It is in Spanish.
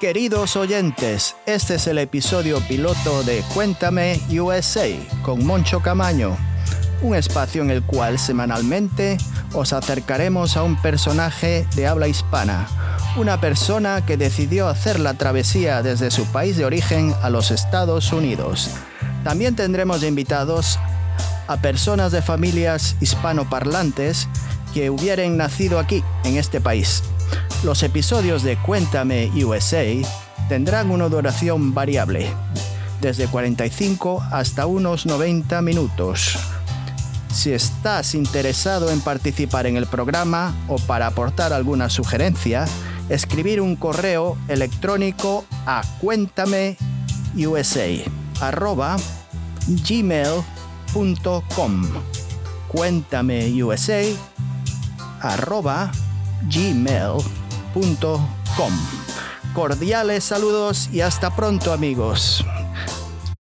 Queridos oyentes, este es el episodio piloto de Cuéntame USA con Moncho Camaño, un espacio en el cual semanalmente os acercaremos a un personaje de habla hispana, una persona que decidió hacer la travesía desde su país de origen a los Estados Unidos. También tendremos invitados a personas de familias hispanoparlantes que hubieran nacido aquí, en este país. Los episodios de Cuéntame USA tendrán una duración variable, desde 45 hasta unos 90 minutos. Si estás interesado en participar en el programa o para aportar alguna sugerencia, escribir un correo electrónico a cuéntameusa arroba Cordiales saludos y hasta pronto amigos.